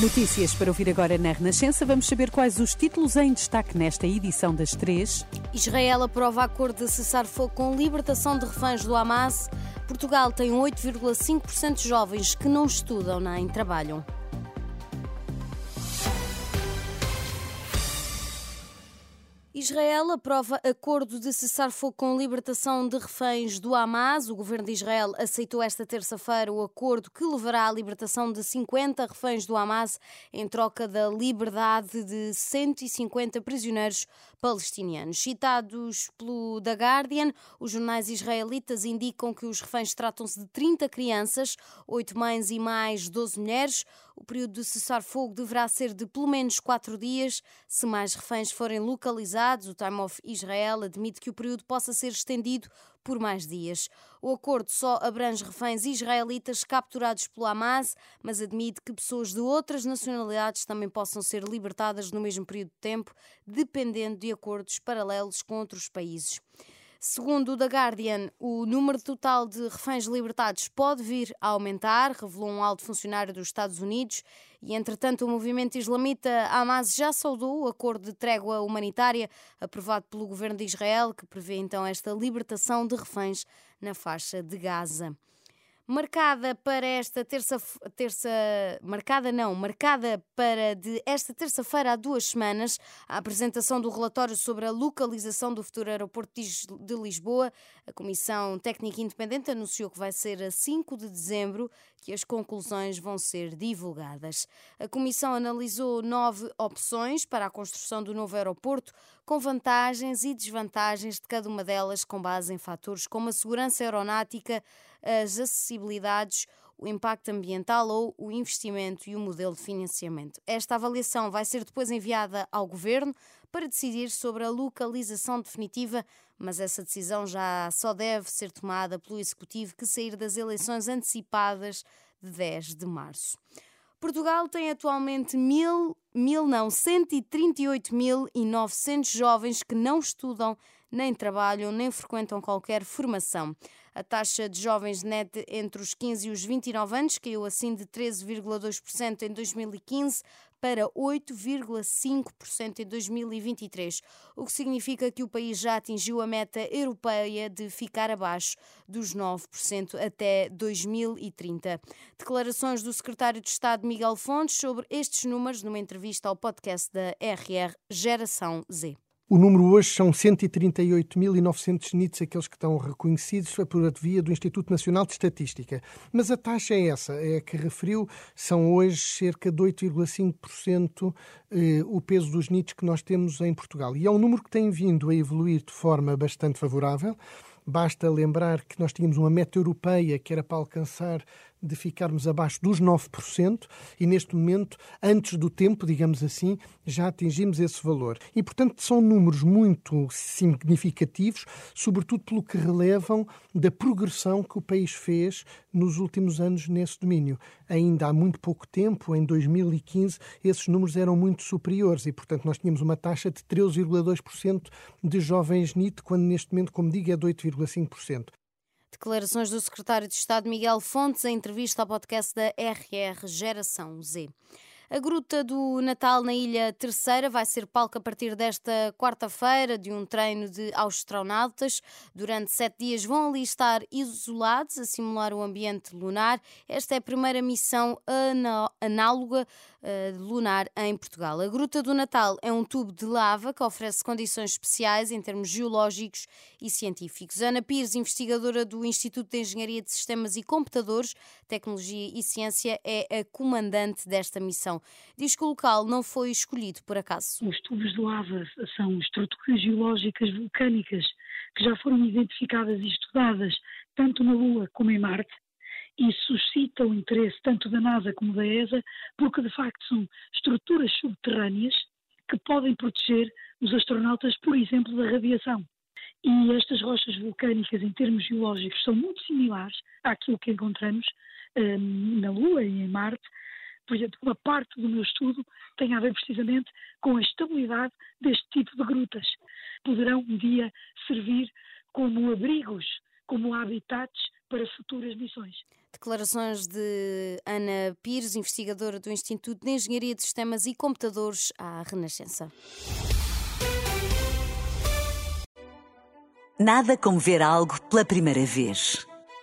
Notícias para ouvir agora na Renascença. Vamos saber quais os títulos em destaque nesta edição das três. Israel aprova acordo de cessar fogo com libertação de reféns do Hamas. Portugal tem 8,5% de jovens que não estudam nem trabalham. Israel aprova acordo de cessar-fogo com libertação de reféns do Hamas. O governo de Israel aceitou esta terça-feira o acordo que levará à libertação de 50 reféns do Hamas em troca da liberdade de 150 prisioneiros palestinianos. Citados pelo The Guardian, os jornais israelitas indicam que os reféns tratam-se de 30 crianças, 8 mães e mais 12 mulheres. O período de cessar-fogo deverá ser de pelo menos quatro dias. Se mais reféns forem localizados, o Time of Israel admite que o período possa ser estendido por mais dias. O acordo só abrange reféns israelitas capturados pelo Hamas, mas admite que pessoas de outras nacionalidades também possam ser libertadas no mesmo período de tempo, dependendo de acordos paralelos com outros países. Segundo o The Guardian, o número total de reféns libertados pode vir a aumentar, revelou um alto funcionário dos Estados Unidos. E, entretanto, o movimento islamita Hamas já saudou o acordo de trégua humanitária aprovado pelo governo de Israel, que prevê então esta libertação de reféns na faixa de Gaza marcada para esta terça, terça marcada não, marcada para de esta terça-feira há duas semanas a apresentação do relatório sobre a localização do futuro aeroporto de Lisboa. A Comissão Técnica Independente anunciou que vai ser a 5 de dezembro que as conclusões vão ser divulgadas. A Comissão analisou nove opções para a construção do novo aeroporto, com vantagens e desvantagens de cada uma delas, com base em fatores como a segurança aeronáutica, as acessibilidades, o impacto ambiental ou o investimento e o modelo de financiamento. Esta avaliação vai ser depois enviada ao Governo para decidir sobre a localização definitiva, mas essa decisão já só deve ser tomada pelo Executivo que sair das eleições antecipadas de 10 de março. Portugal tem atualmente mil, mil não, 138.900 jovens que não estudam, nem trabalham, nem frequentam qualquer formação. A taxa de jovens net entre os 15 e os 29 anos caiu assim de 13,2% em 2015 para 8,5% em 2023, o que significa que o país já atingiu a meta europeia de ficar abaixo dos 9% até 2030. Declarações do secretário de Estado Miguel Fontes sobre estes números numa entrevista ao podcast da RR Geração Z. O número hoje são 138.900 NITs, aqueles que estão reconhecidos por via do Instituto Nacional de Estatística. Mas a taxa é essa, é a que referiu, são hoje cerca de 8,5% eh, o peso dos NITs que nós temos em Portugal. E é um número que tem vindo a evoluir de forma bastante favorável. Basta lembrar que nós tínhamos uma meta europeia que era para alcançar de ficarmos abaixo dos 9% e neste momento, antes do tempo, digamos assim, já atingimos esse valor. E, portanto, são números muito significativos, sobretudo pelo que relevam da progressão que o país fez nos últimos anos nesse domínio. Ainda há muito pouco tempo, em 2015, esses números eram muito superiores e, portanto, nós tínhamos uma taxa de 13,2% de jovens NIT, quando neste momento, como digo, é de 8,5%. Declarações do secretário de Estado Miguel Fontes em entrevista ao podcast da RR Geração Z. A Gruta do Natal na Ilha Terceira vai ser palco a partir desta quarta-feira de um treino de astronautas. Durante sete dias vão ali estar isolados a simular o ambiente lunar. Esta é a primeira missão análoga uh, lunar em Portugal. A Gruta do Natal é um tubo de lava que oferece condições especiais em termos geológicos e científicos. Ana Pires, investigadora do Instituto de Engenharia de Sistemas e Computadores, Tecnologia e Ciência, é a comandante desta missão. Diz que o local não foi escolhido por acaso. Os tubos de lava são estruturas geológicas vulcânicas que já foram identificadas e estudadas tanto na Lua como em Marte e suscita o interesse tanto da NASA como da ESA, porque de facto são estruturas subterrâneas que podem proteger os astronautas, por exemplo, da radiação. E estas rochas vulcânicas, em termos geológicos, são muito similares àquilo que encontramos um, na Lua e em Marte. Por exemplo, uma parte do meu estudo tem a ver precisamente com a estabilidade deste tipo de grutas. Poderão um dia servir como abrigos, como habitats para futuras missões. Declarações de Ana Pires, investigadora do Instituto de Engenharia de Sistemas e Computadores à Renascença. Nada como ver algo pela primeira vez.